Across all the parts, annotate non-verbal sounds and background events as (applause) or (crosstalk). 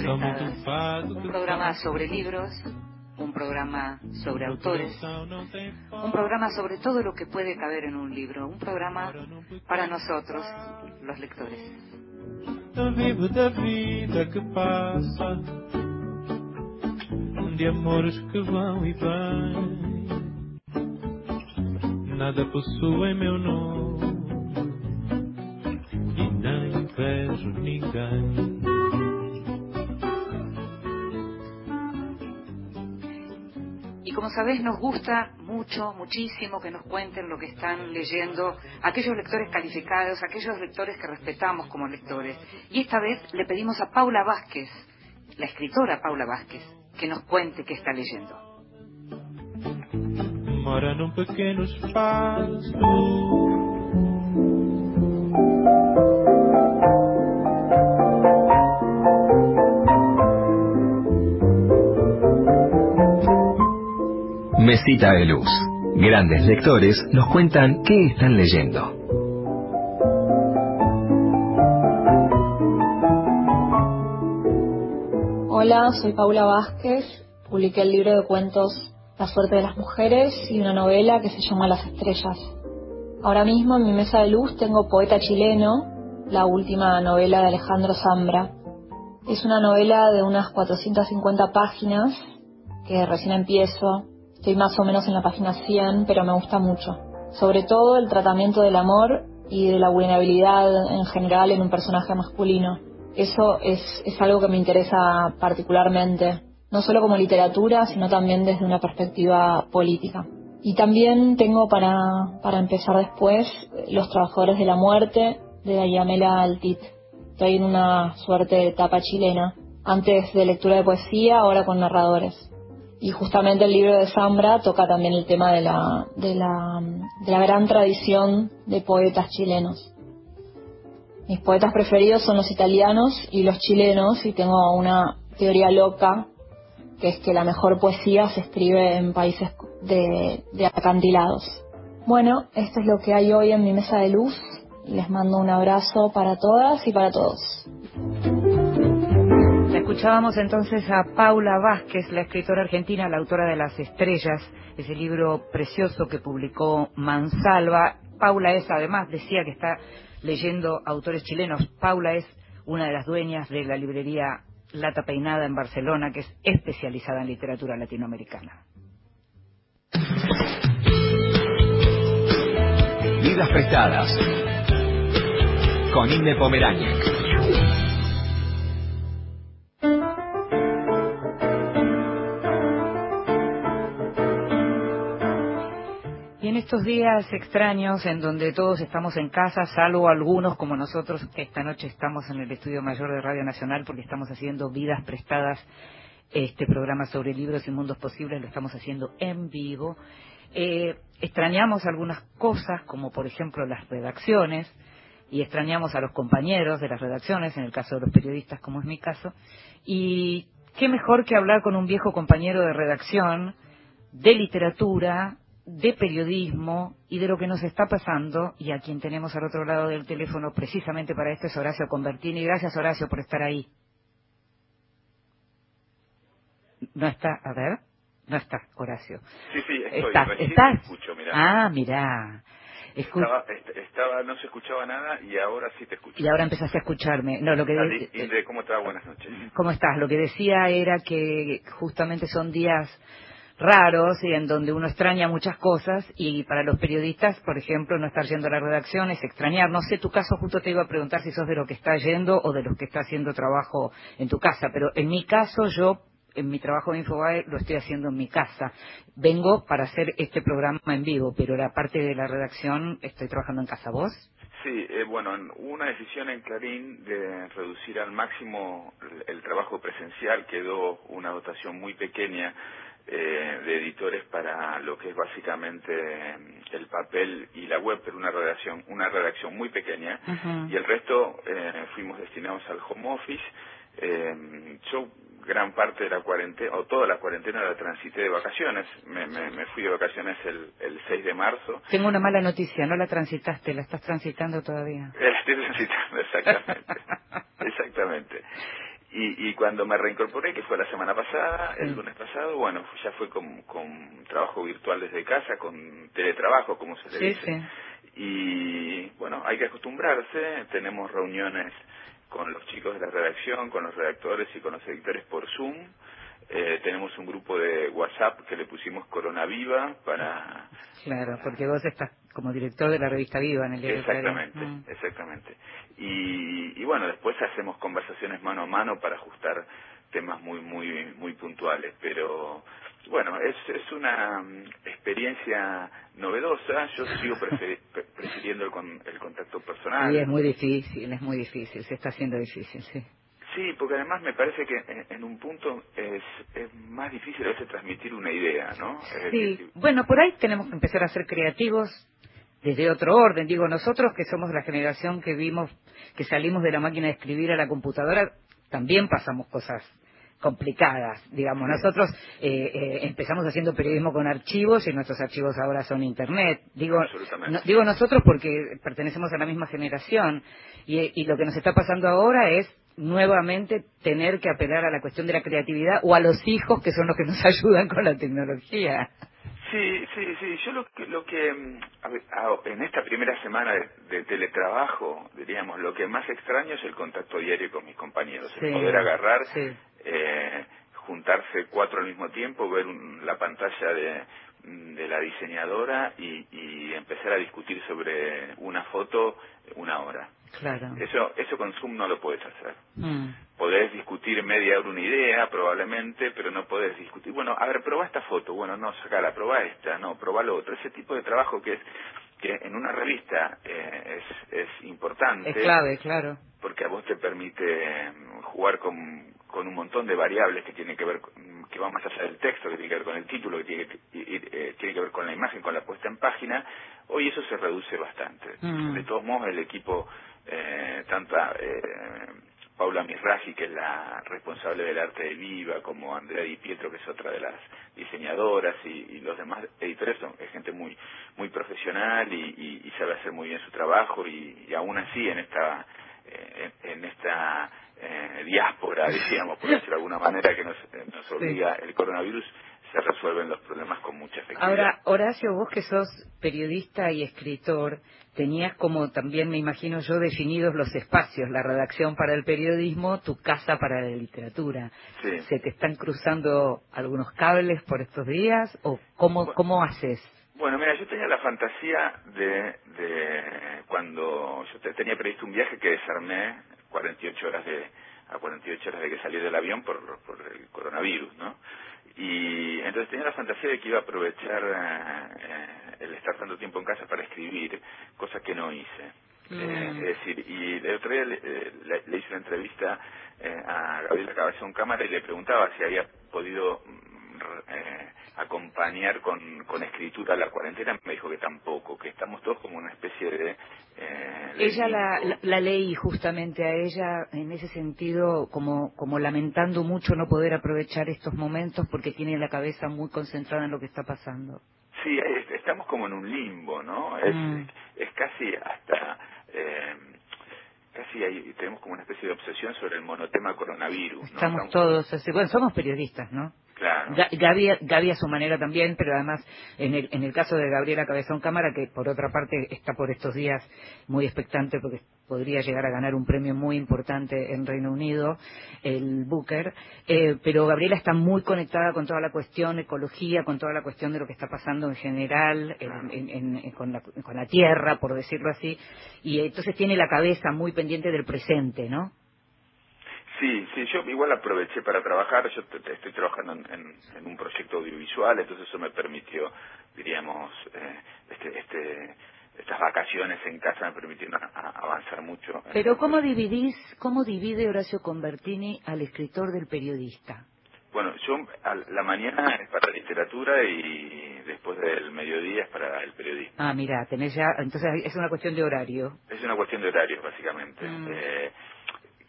Prestadas, un programa sobre libros, un programa sobre autores, un programa sobre todo lo que puede caber en un libro, un programa para nosotros, los lectores. Eu vivo da vida que passa, de amores que vão e vêm. Nada possuo em meu nome e nem vejo ninguém. Como sabés, nos gusta mucho, muchísimo que nos cuenten lo que están leyendo aquellos lectores calificados, aquellos lectores que respetamos como lectores. Y esta vez le pedimos a Paula Vázquez, la escritora Paula Vázquez, que nos cuente qué está leyendo. Mesita de Luz. Grandes lectores nos cuentan qué están leyendo. Hola, soy Paula Vázquez. Publiqué el libro de cuentos La suerte de las mujeres y una novela que se llama Las estrellas. Ahora mismo en mi mesa de luz tengo Poeta chileno, la última novela de Alejandro Zambra. Es una novela de unas 450 páginas que recién empiezo. Estoy más o menos en la página 100, pero me gusta mucho. Sobre todo el tratamiento del amor y de la vulnerabilidad en general en un personaje masculino. Eso es, es algo que me interesa particularmente, no solo como literatura, sino también desde una perspectiva política. Y también tengo para, para empezar después Los Trabajadores de la Muerte de Ayamela Altit. Estoy en una suerte de etapa chilena, antes de lectura de poesía, ahora con narradores. Y justamente el libro de Zambra toca también el tema de la, de la, de la gran tradición de poetas chilenos. Mis poetas preferidos son los italianos y los chilenos y tengo una teoría loca que es que la mejor poesía se escribe en países de, de acantilados. Bueno, esto es lo que hay hoy en mi mesa de luz. Les mando un abrazo para todas y para todos. Escuchábamos entonces a Paula Vázquez, la escritora argentina, la autora de Las Estrellas, ese libro precioso que publicó Mansalva. Paula es, además, decía que está leyendo autores chilenos. Paula es una de las dueñas de la librería Lata Peinada en Barcelona, que es especializada en literatura latinoamericana. Vidas prestadas. Con Inde Pomeráñez. En estos días extraños en donde todos estamos en casa, salvo algunos como nosotros que esta noche estamos en el Estudio Mayor de Radio Nacional porque estamos haciendo vidas prestadas, este programa sobre libros y mundos posibles, lo estamos haciendo en vivo. Eh, extrañamos algunas cosas como por ejemplo las redacciones y extrañamos a los compañeros de las redacciones, en el caso de los periodistas como es mi caso, y qué mejor que hablar con un viejo compañero de redacción de literatura, de periodismo y de lo que nos está pasando y a quien tenemos al otro lado del teléfono precisamente para esto es Horacio Convertini. Gracias Horacio por estar ahí. No está, a ver, no está Horacio. Sí, sí, estoy. ¿Estás? ¿Estás? escucho, mirá. Ah, mirá. Escu- Estaba, est- estaba, no se escuchaba nada y ahora sí te escucho. Y ahora empezaste a escucharme. No, lo que de- Indre, ¿cómo estás? Buenas noches. ¿Cómo estás? Lo que decía era que justamente son días raros y en donde uno extraña muchas cosas y para los periodistas, por ejemplo, no estar yendo a la redacción es extrañar. No sé, tu caso justo te iba a preguntar si sos de lo que está yendo o de los que está haciendo trabajo en tu casa, pero en mi caso yo en mi trabajo de Infobae lo estoy haciendo en mi casa. Vengo para hacer este programa en vivo, pero la parte de la redacción estoy trabajando en casa. ¿Vos? Sí, eh, bueno, en- hubo una decisión en Clarín de reducir al máximo el trabajo presencial, quedó una dotación muy pequeña eh, de editores para lo que es básicamente eh, el papel y la web, pero una redacción, una redacción muy pequeña, y el resto eh, fuimos destinados al home office. Eh, yo gran parte de la cuarentena, o toda la cuarentena la transité de vacaciones. Me, me, fui de vacaciones el, el 6 de marzo. Tengo una mala noticia, no la transitaste, la estás transitando todavía. (laughs) La estoy transitando, exactamente. (laughs) exactamente. Y, y cuando me reincorporé, que fue la semana pasada, el lunes pasado, bueno, ya fue con, con trabajo virtual desde casa, con teletrabajo, como se le dice. Y bueno, hay que acostumbrarse, tenemos reuniones con los chicos de la redacción, con los redactores y con los editores por Zoom. Eh, tenemos un grupo de WhatsApp que le pusimos Corona Viva para... Claro, porque vos estás como director de la revista Viva en el diario Exactamente, mm. exactamente. Y, y bueno, después hacemos conversaciones mano a mano para ajustar temas muy, muy, muy puntuales, pero bueno, es, es una mm, experiencia novedosa. Yo sigo (laughs) prefiriendo el, con, el contacto personal. Y es muy difícil, es muy difícil, se está haciendo difícil, sí. Sí, porque además me parece que en, un punto es, es, más difícil a veces transmitir una idea, ¿no? sí, bueno, por ahí tenemos que empezar a ser creativos desde otro orden. Digo, nosotros que somos la generación que vimos, que salimos de la máquina de escribir a la computadora, también pasamos cosas complicadas, digamos. Nosotros eh, eh, empezamos haciendo periodismo con archivos y nuestros archivos ahora son Internet. Digo, digo nosotros porque pertenecemos a la misma generación y, y lo que nos está pasando ahora es nuevamente tener que apelar a la cuestión de la creatividad o a los hijos que son los que nos (laughs) ayudan con la tecnología. Sí, sí, sí. Yo lo que, lo que mm, en esta primera semana de, teletrabajo, diríamos, lo que más extraño es el contacto diario con mis compañeros, el poder agarrar, eh, juntarse cuatro al mismo tiempo, ver la pantalla de, de la diseñadora y, y, empezar a discutir sobre una foto una hora. Claro. Eso, eso con Zoom no lo puedes hacer. Mm. Podés discutir media hora una idea, probablemente, pero no podés discutir, bueno, a ver, probá esta foto, bueno, no, sacala, probá esta, no, probá lo otro. Ese tipo de trabajo que es que en una revista eh, es, es importante. Es clave, claro. Porque a vos te permite mm, jugar con, con un montón de variables que tienen que ver que van más allá del texto, que tiene que ver con el título, que tiene, eh, tiene que ver con la imagen, con la puesta en página, hoy eso se reduce bastante. Mm. De todos modos, el equipo, eh, tanto eh, Paula Mirraji, que es la responsable del arte de Viva, como Andrea Di Pietro, que es otra de las diseñadoras, y, los demás editores son es gente muy muy profesional y, sabe hacer muy bien su trabajo, y, aún así en esta eh, en esta eh, diáspora, decíamos, por (laughs) decirlo de alguna manera, que nos, eh, nos obliga el coronavirus, se resuelven los problemas con mucha efectividad. Ahora, Horacio, vos que sos periodista y escritor, tenías como también, me imagino yo, definidos los espacios, la redacción para el periodismo, tu casa para la literatura. ¿Se te están cruzando algunos cables por estos días o cómo, cómo haces? Bueno, mira, yo tenía la fantasía de, de cuando yo tenía previsto un viaje que desarmé 48 horas de a 48 horas de que salí del avión por, por el coronavirus, ¿no? Y entonces tenía la fantasía de que iba a aprovechar eh, el estar tanto tiempo en casa para escribir, cosa que no hice. Mm. Eh, es decir, y el otro día le, le, hice una entrevista eh, a Gabriela Cabezón Cámara y le preguntaba si había podido eh, acompañar con, con escritura la cuarentena, me dijo que tampoco, que estamos todos como una especie de... Eh, ella la, la, leí justamente a ella en ese sentido como, como lamentando mucho no poder aprovechar estos momentos porque tiene la cabeza muy concentrada en lo que está pasando. Sí, estamos como en un limbo, ¿no? Es, mm. es casi hasta... Eh, casi ahí tenemos como una especie de obsesión sobre el monotema coronavirus. Estamos todos así. Bueno, somos periodistas, ¿no? Claro. Gaby, a su manera también, pero además en el, en el caso de Gabriela Cabezón Cámara, que por otra parte está por estos días muy expectante porque podría llegar a ganar un premio muy importante en Reino Unido, el Booker, eh, pero Gabriela está muy conectada con toda la cuestión ecología, con toda la cuestión de lo que está pasando en general con, la, con la tierra, por decirlo así, y entonces tiene la cabeza muy pendiente del presente, ¿no? Sí, sí, yo igual aproveché para trabajar, yo estoy trabajando en, un proyecto audiovisual, entonces eso me permitió, diríamos, eh, este, este, estas vacaciones en casa me permitieron avanzar mucho. Pero ¿cómo dividís, cómo divide Horacio Convertini al escritor del periodista? Bueno, yo a la mañana es para literatura y después del mediodía es para el periodismo. Ah, mira, tenés ya, entonces es una cuestión de horario. Es una cuestión de horario, básicamente. Mm. Eh,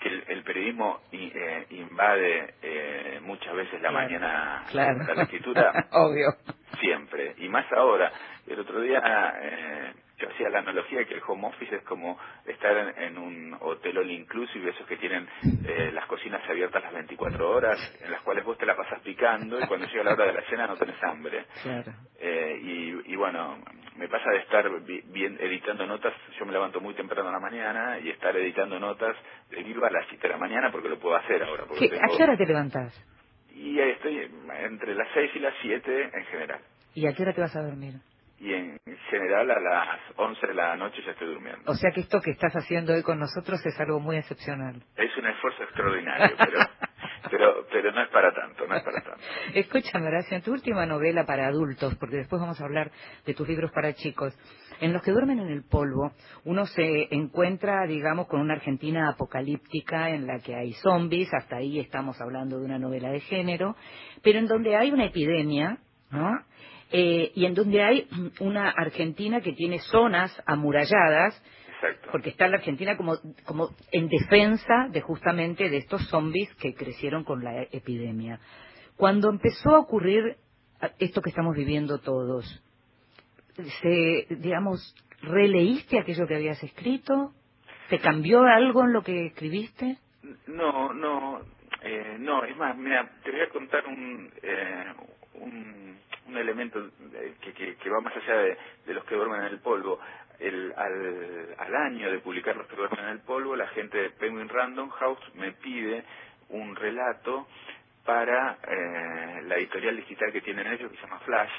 que el, periodismo eh, invade eh, muchas veces la mañana claro. la escritura. (laughs) Obvio. Siempre. Y más ahora. El otro día eh, yo hacía la analogía de que el home office es como estar en, un hotel all inclusive, esos que tienen eh, las cocinas abiertas las 24 horas, en las cuales vos te la pasas picando y cuando llega la hora de la cena no tenés hambre. Claro. Eh, y, bueno, me pasa de estar bien editando notas, yo me levanto muy temprano en la mañana y estar editando notas de viva a las 7 de la mañana porque lo puedo hacer ahora. Porque ¿A qué hora te levantás? Y estoy entre las 6 y las 7 en general. ¿Y a qué hora te vas a dormir? Y en general a las 11 de la noche ya estoy durmiendo. O sea que esto que estás haciendo hoy con nosotros es algo muy excepcional. Es un esfuerzo extraordinario, pero, (laughs) pero, pero no es para tanto, no es para tanto. Escúchame, Horacio, en tu última novela para adultos, porque después vamos a hablar de tus libros para chicos, en los que duermen en el polvo, uno se encuentra, digamos, con una Argentina apocalíptica en la que hay zombies, hasta ahí estamos hablando de una novela de género, pero en donde hay una epidemia, ¿no? Eh, y en donde hay (clears throat) una Argentina que tiene zonas amuralladas, porque está la Argentina como, como en defensa de justamente de estos zombies que crecieron con la epidemia. Cuando empezó a ocurrir esto que estamos viviendo todos, se, digamos, releíste aquello que habías escrito? ¿Te cambió algo en lo que escribiste? No, no, eh, no, es más, mira, te voy a contar un, eh, un un elemento que, que, va más allá de, los que duermen en el polvo. El, al, al, año de publicar Los que duermen en el polvo, la gente de Penguin Random House me pide un relato para eh, la editorial digital que tienen ellos, que se llama Flash.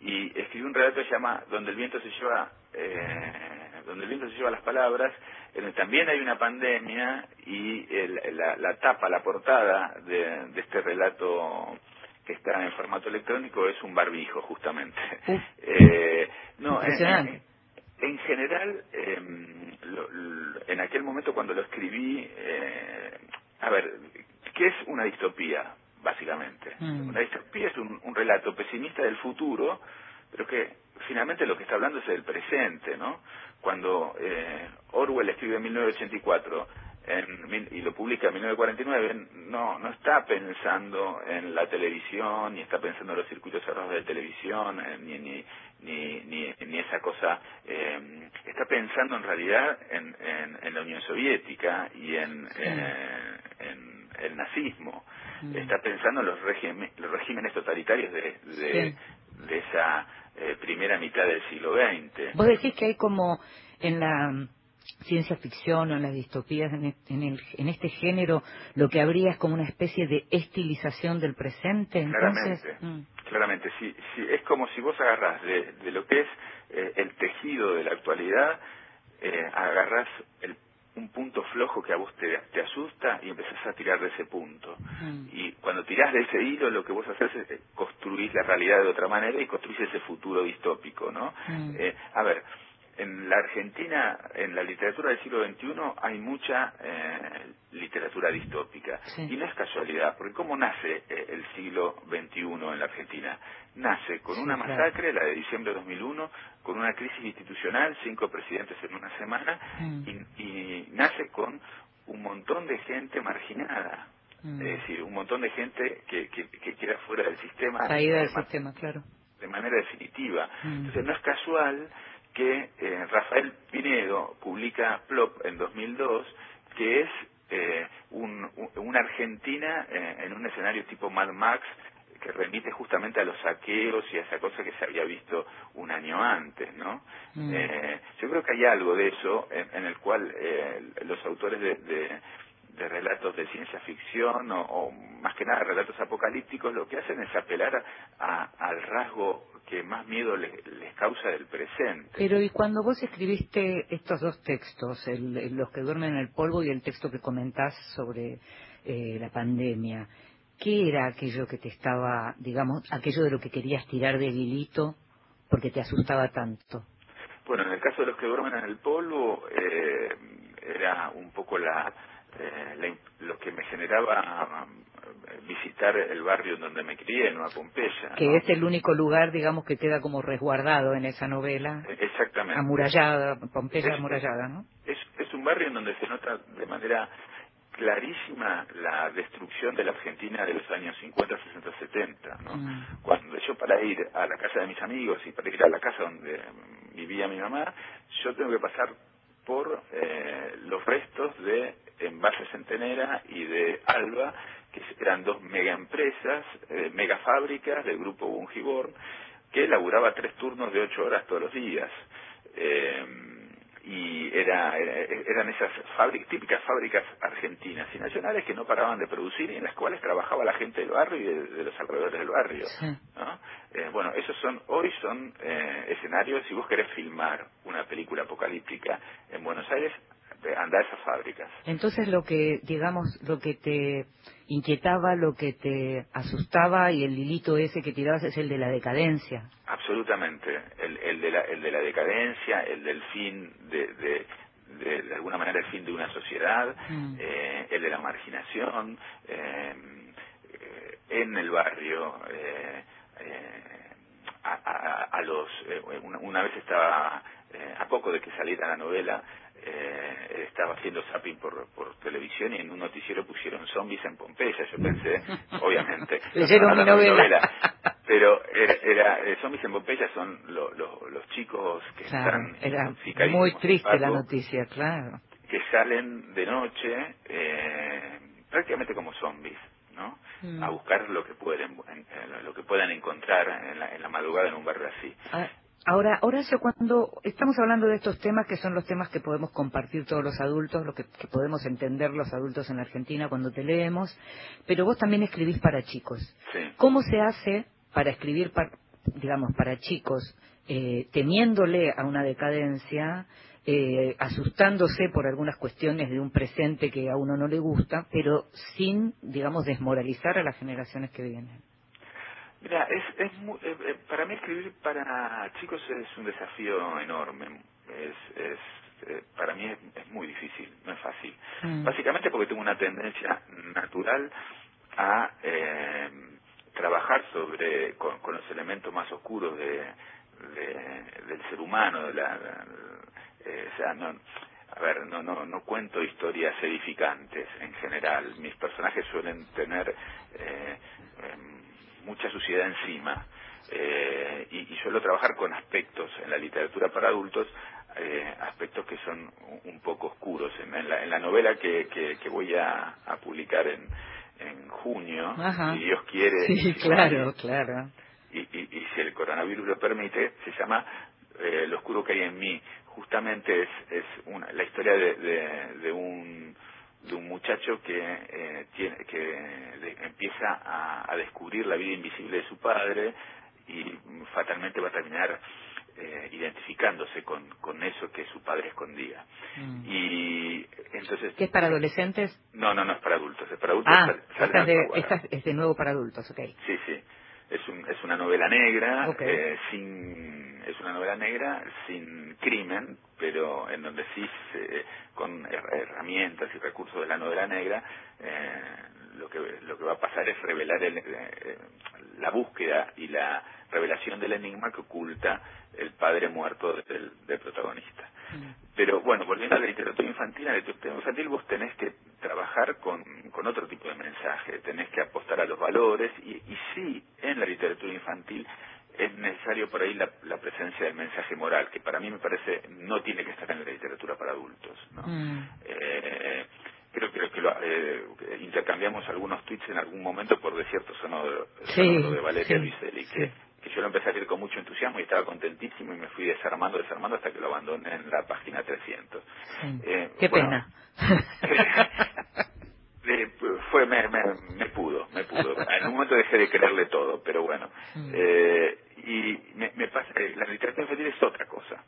Y escribí un relato que se llama Donde el viento se lleva, eh, donde el viento se lleva las palabras, en donde también hay una pandemia y la, la, tapa, la portada de, de este relato que está en formato electrónico es un barbijo, justamente. (laughs) eh, no, en, en, general, em, en aquel momento cuando lo escribí, eh, a ver, ¿qué es una distopía, básicamente? Mm. Una distopía es un, relato pesimista del futuro, pero que finalmente lo que está hablando es del presente, ¿no? Cuando eh, Orwell escribe en 1984, y lo publica en 1949, no, no está pensando en la televisión, ni está pensando en los circuitos cerrados de televisión, eh, ni, ni, ni, ni, esa cosa, eh, está pensando en realidad en, en, la Unión Soviética y en, eh, en el nazismo, mm. está pensando en los, los regímenes totalitarios de, de, esa primera mitad del siglo XX. Vos decís que hay como en la ciencia ficción o en las distopías en, en, en, este género lo que habría es como una especie de estilización del presente entonces claramente, mm. claramente sí, sí, es como si vos agarrás de, de lo que es eh, el tejido de la actualidad eh, agarrás el, un punto flojo que a vos te, te asusta y empezás a tirar de ese punto mm. y cuando tirás de ese hilo lo que vos haces es eh, construir la realidad de otra manera y construís ese futuro distópico ¿no? Mm. Eh, a ver en la Argentina, en la literatura del siglo XXI, hay mucha eh, literatura distópica. Y no es casualidad, porque ¿cómo nace eh, el siglo XXI en la Argentina? Nace con una masacre, la de diciembre de 2001, con una crisis institucional, cinco presidentes en una semana, mm. y, nace con un montón de gente marginada. Mm. Es decir, un montón de gente que, que, queda fuera del sistema. del sistema, claro. De manera definitiva. Mm. Entonces, no es casual que eh, Rafael Pinedo publica Plop en 2002, que es eh, un, una Argentina eh, en un escenario tipo Mad Max que remite justamente a los saqueos y a esa cosa que se había visto un año antes, ¿no? Mm. yo creo que hay algo de eso en, el cual los autores de, de, relatos de ciencia ficción o, más que nada relatos apocalípticos lo que hacen es apelar al rasgo que más miedo les, causa del presente. Pero y cuando vos escribiste estos dos textos, el, los que duermen en el polvo y el texto que comentás sobre eh, la pandemia, ¿qué era aquello que te estaba, digamos, aquello de lo que querías tirar del hilito porque te asustaba tanto? Bueno, en el caso de los que duermen en el polvo, eh, era un poco la, eh, lo que me generaba visitar el barrio en donde me crié, en Nueva Pompeya. Que es el único lugar, digamos, que queda como resguardado en esa novela. E, exactamente. Amurallada, Pompeya amurallada, ¿no? Es, es un barrio en donde se nota de manera clarísima la destrucción de la Argentina de los años 50, 60, 70. ¿no? Mm. Cuando yo para ir a la casa de mis amigos y para ir a la casa donde vivía mi mamá, yo tengo que pasar por eh, los restos de Envase Centenera y de Alba, que eran dos mega empresas, eh, mega fábricas del grupo Bungibor, que laburaba tres turnos de ocho horas todos los días. Eh, y era, eran esas fábricas, típicas fábricas argentinas y nacionales que no paraban de producir y en las cuales trabajaba la gente del barrio y de, los alrededores del barrio. ¿no? Eh, bueno, esos son, hoy son eh, escenarios, si vos querés filmar una película apocalíptica en Buenos Aires, anda a esas fábricas. Entonces lo que, digamos, lo que te inquietaba, lo que te asustaba y el hilito ese que tirabas es el de la decadencia. Absolutamente, el, el, de, la, el de la decadencia, el del fin de, de de, alguna manera el fin de una sociedad, mm. eh, el de la marginación, eh, eh en el barrio, eh, eh a, a, a, los, eh, una, una, vez estaba, a poco de que saliera la novela, estaba haciendo zapping por, por televisión y en un noticiero pusieron zombies en Pompeya. Yo pensé, obviamente, (laughs) mi novela. (laughs) pero era, era eh, zombies en Pompeya son los chicos que están era muy triste la noticia, claro. Que salen de noche eh, prácticamente como zombies. ¿no? Mm. a buscar lo que pueden lo que puedan encontrar en la, en la madrugada en un barrio así ah, Ahora, Horacio, cuando estamos hablando de estos temas, que son los temas que podemos compartir todos los adultos, lo que, podemos entender los adultos en la Argentina cuando te leemos, pero vos también escribís para chicos. ¿Cómo se hace para escribir, digamos, para chicos, eh, temiéndole a una decadencia, eh, asustándose por algunas cuestiones de un presente que a uno no le gusta, pero sin, digamos, desmoralizar a las generaciones que vienen? Mira, es, es eh, eh, para mí escribir para chicos es un desafío enorme. Es, es eh, para mí es, muy difícil, no es fácil. Mm. Básicamente porque tengo una tendencia natural a trabajar sobre con, los elementos más oscuros de, del ser humano, de la, o sea, no, a ver, no, no, no cuento historias edificantes en general. Mis personajes suelen tener eh, em, mucha suciedad encima. Eh, y, suelo trabajar con aspectos en la literatura para adultos, eh, aspectos que son un poco oscuros. En, la, en la, novela que, que, voy a, publicar en, en junio, si Dios quiere. Sí, claro, claro. Y, y, si el coronavirus lo permite, se llama eh, Lo oscuro que hay en mí. Justamente es, es una, la historia de, de un de un muchacho que eh, tiene que empieza a, descubrir la vida invisible de su padre y fatalmente va a terminar eh, identificándose con, con eso que su padre escondía. Mm. Y entonces... ¿Qué es para adolescentes? No, no, no es para adultos, es para adultos. Ah, esta es, de, nuevo para adultos, ok. Sí, sí. Es, un, es una novela negra, eh, sin, es una novela negra sin crimen, pero en donde sí, con herramientas y recursos de la novela negra, eh, lo, que, lo que va a pasar es revelar el, eh, la búsqueda y la revelación del enigma que oculta el padre muerto del, protagonista. Mm. Pero bueno, volviendo a la literatura infantil, en la literatura infantil vos tenés que trabajar con, con otro tipo de mensaje, tenés que apostar a los valores y, y sí, en la literatura infantil es necesario por ahí la, presencia del mensaje moral, que para mí me parece no tiene que estar en la literatura para adultos. ¿no? Mm. Eh, creo, que lo, eh, intercambiamos algunos tweets en algún momento por Desierto Sonoro, de Valeria sí, que, que yo lo empecé a leer con mucho entusiasmo y estaba contentísimo y me fui desarmando, desarmando hasta que lo abandoné en la página 300. Eh, Qué pena. (laughs) fue me, me, pudo, me pudo. En un momento dejé de creerle todo, pero bueno. Mm. Eh, y me, me pasa, eh, la literatura infantil es otra cosa.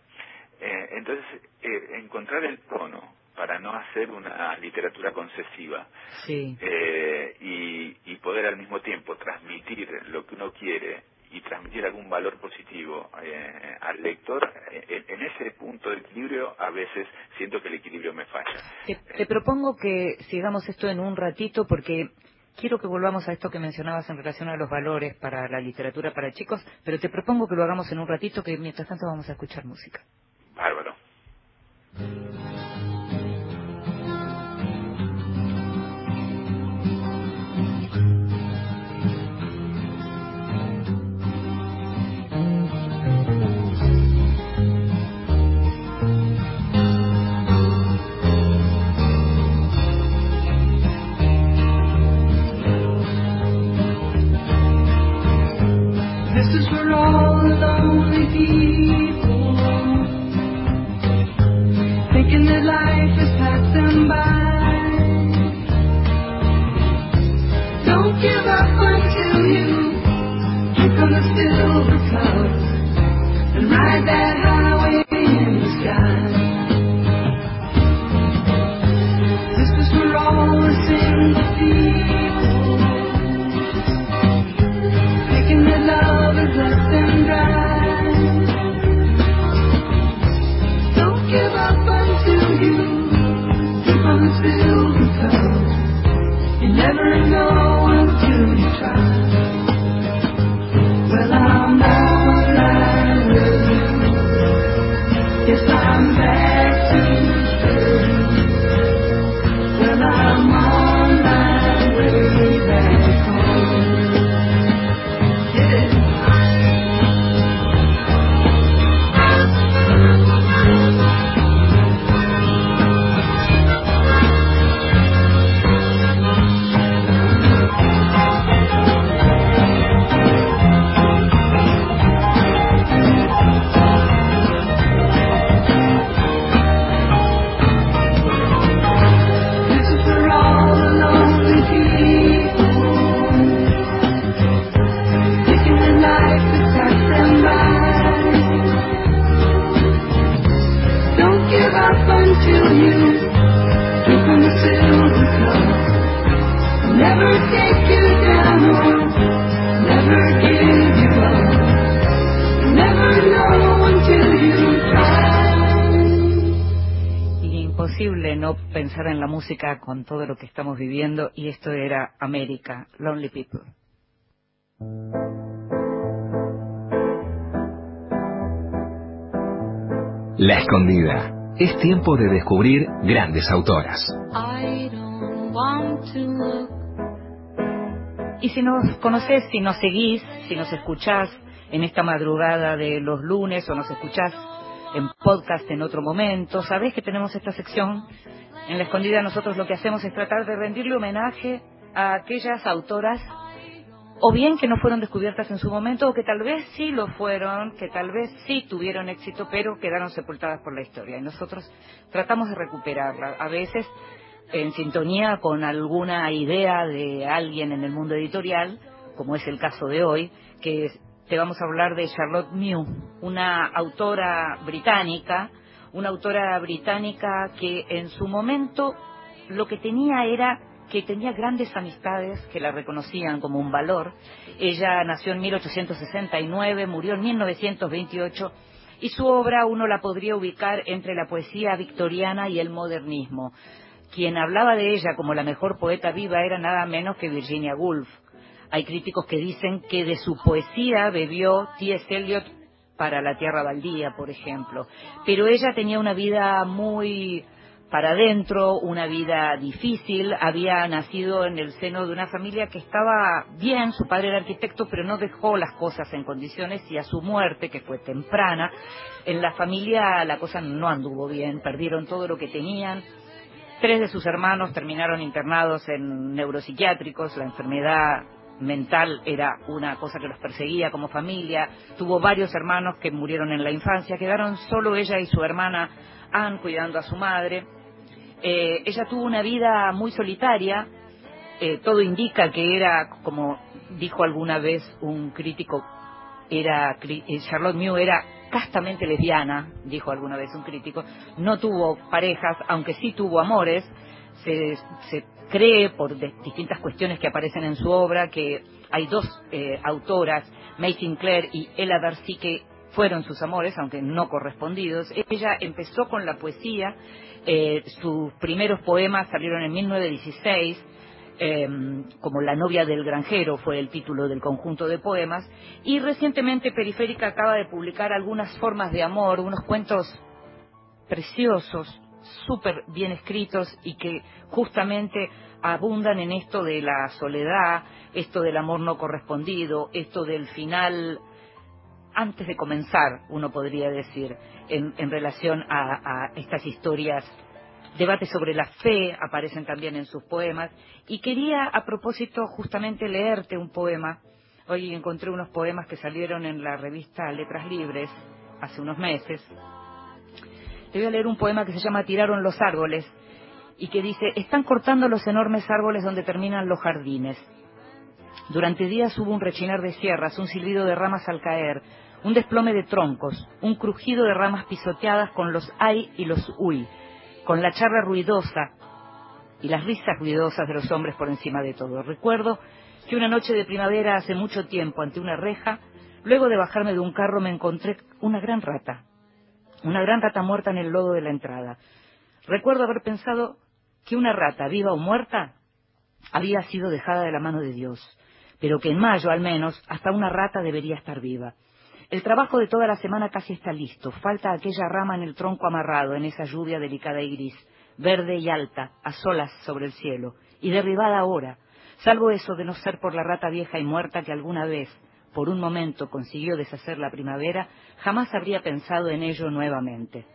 Eh, entonces, eh, encontrar el tono para no hacer una literatura concesiva sí. eh, y, y poder al mismo tiempo transmitir lo que uno quiere y transmitir algún valor positivo eh, al lector, eh, en ese punto de equilibrio a veces siento que el equilibrio me falla. Te, propongo que sigamos esto en un ratito porque quiero que volvamos a esto que mencionabas en relación a los valores para la literatura para chicos, pero te propongo que lo hagamos en un ratito que mientras tanto vamos a escuchar música. Con todo lo que estamos viviendo y esto era América, Lonely People. La escondida. Es tiempo de descubrir grandes autoras. Y si nos conoces, si nos seguís, si nos escuchás en esta madrugada de los lunes o nos escuchás en podcast en otro momento, sabés que tenemos esta sección en la escondida. Nosotros lo que hacemos es tratar de rendirle homenaje a aquellas autoras o bien que no fueron descubiertas en su momento o que tal vez sí lo fueron, que tal vez sí tuvieron éxito, pero quedaron sepultadas por la historia. Y nosotros tratamos de recuperarla, a veces en sintonía con alguna idea de alguien en el mundo editorial, como es el caso de hoy, que te vamos a hablar de Charlotte Mew, una autora británica una autora británica que en su momento lo que tenía era que tenía grandes amistades que la reconocían como un valor. Ella nació en 1869, murió en 1928 y su obra uno la podría ubicar entre la poesía victoriana y el modernismo. Quien hablaba de ella como la mejor poeta viva era nada menos que Virginia Woolf. Hay críticos que dicen que de su poesía bebió T.S. Eliot para la tierra baldía, por ejemplo. Pero ella tenía una vida muy para adentro, una vida difícil, había nacido en el seno de una familia que estaba bien, su padre era arquitecto, pero no dejó las cosas en condiciones y a su muerte, que fue temprana, en la familia la cosa no anduvo bien, perdieron todo lo que tenían. Tres de sus hermanos terminaron internados en neuropsiquiátricos, la enfermedad mental era una cosa que los perseguía como familia. Tuvo varios hermanos que murieron en la infancia. Quedaron solo ella y su hermana Anne cuidando a su madre. Eh, ella tuvo una vida muy solitaria. Eh, todo indica que era, como dijo alguna vez un crítico, era eh, Charlotte Mew era castamente lesbiana, dijo alguna vez un crítico. No tuvo parejas, aunque sí tuvo amores. Se, se cree, por distintas cuestiones que aparecen en su obra, que hay dos eh, autoras, May Sinclair y Ella Darcy, que fueron sus amores, aunque no correspondidos. Ella empezó con la poesía, eh, sus primeros poemas salieron en 1916, em, como La novia del granjero fue el título del conjunto de poemas, y recientemente Periférica acaba de publicar algunas formas de amor, unos cuentos preciosos, súper bien escritos y que justamente abundan en esto de la soledad, esto del amor no correspondido, esto del final antes de comenzar, uno podría decir, en, relación a, a estas historias. Debates sobre la fe aparecen también en sus poemas. Y quería a propósito justamente leerte un poema. Hoy encontré unos poemas que salieron en la revista Letras Libres hace unos meses Te voy a leer un poema que se llama Tiraron los árboles y que dice, están cortando los enormes árboles donde terminan los jardines. Durante días hubo un rechinar de sierras, un silbido de ramas al caer, un desplome de troncos, un crujido de ramas pisoteadas con los ay y los uy, con la charla ruidosa y las risas ruidosas de los hombres por encima de todo. Recuerdo que una noche de primavera hace mucho tiempo, ante una reja, luego de bajarme de un carro me encontré una gran rata, una gran rata muerta en el lodo de la entrada. Recuerdo haber pensado que una rata, viva o muerta, había sido dejada de la mano de Dios pero que en mayo al menos hasta una rata debería estar viva. El trabajo de toda la semana casi está listo. Falta aquella rama en el tronco amarrado, en esa lluvia delicada y gris, verde y alta, a solas sobre el cielo, y derribada ahora, salvo eso de no ser por la rata vieja y muerta que alguna vez, por un momento, consiguió deshacer la primavera, jamás habría pensado en ello nuevamente.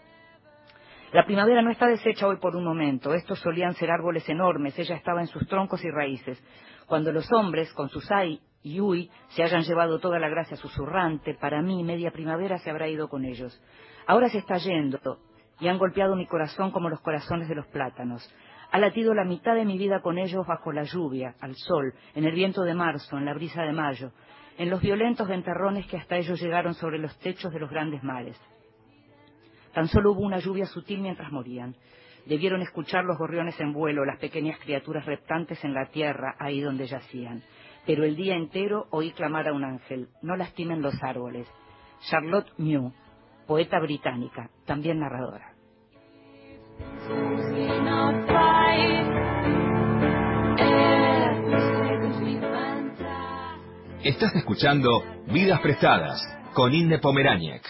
La primavera no está deshecha hoy por un momento. Estos solían ser árboles enormes, ella estaba en sus troncos y raíces. Cuando los hombres, con sus ay y uy, se hayan llevado toda la gracia susurrante, para mí media primavera se habrá ido con ellos. Ahora se está yendo, y han golpeado mi corazón como los corazones de los plátanos. Ha latido la mitad de mi vida con ellos bajo la lluvia, al sol, en el viento de marzo, en la brisa de mayo, en los violentos ventarrones que hasta ellos llegaron sobre los techos de los grandes mares. Tan solo hubo una lluvia sutil mientras morían. Debieron escuchar los gorriones en vuelo, las pequeñas criaturas reptantes en la tierra, ahí donde yacían. Pero el día entero oí clamar a un ángel, no lastimen los árboles. Charlotte Mew, poeta británica, también narradora. Estás escuchando Vidas Prestadas con Inde Pomeraniec.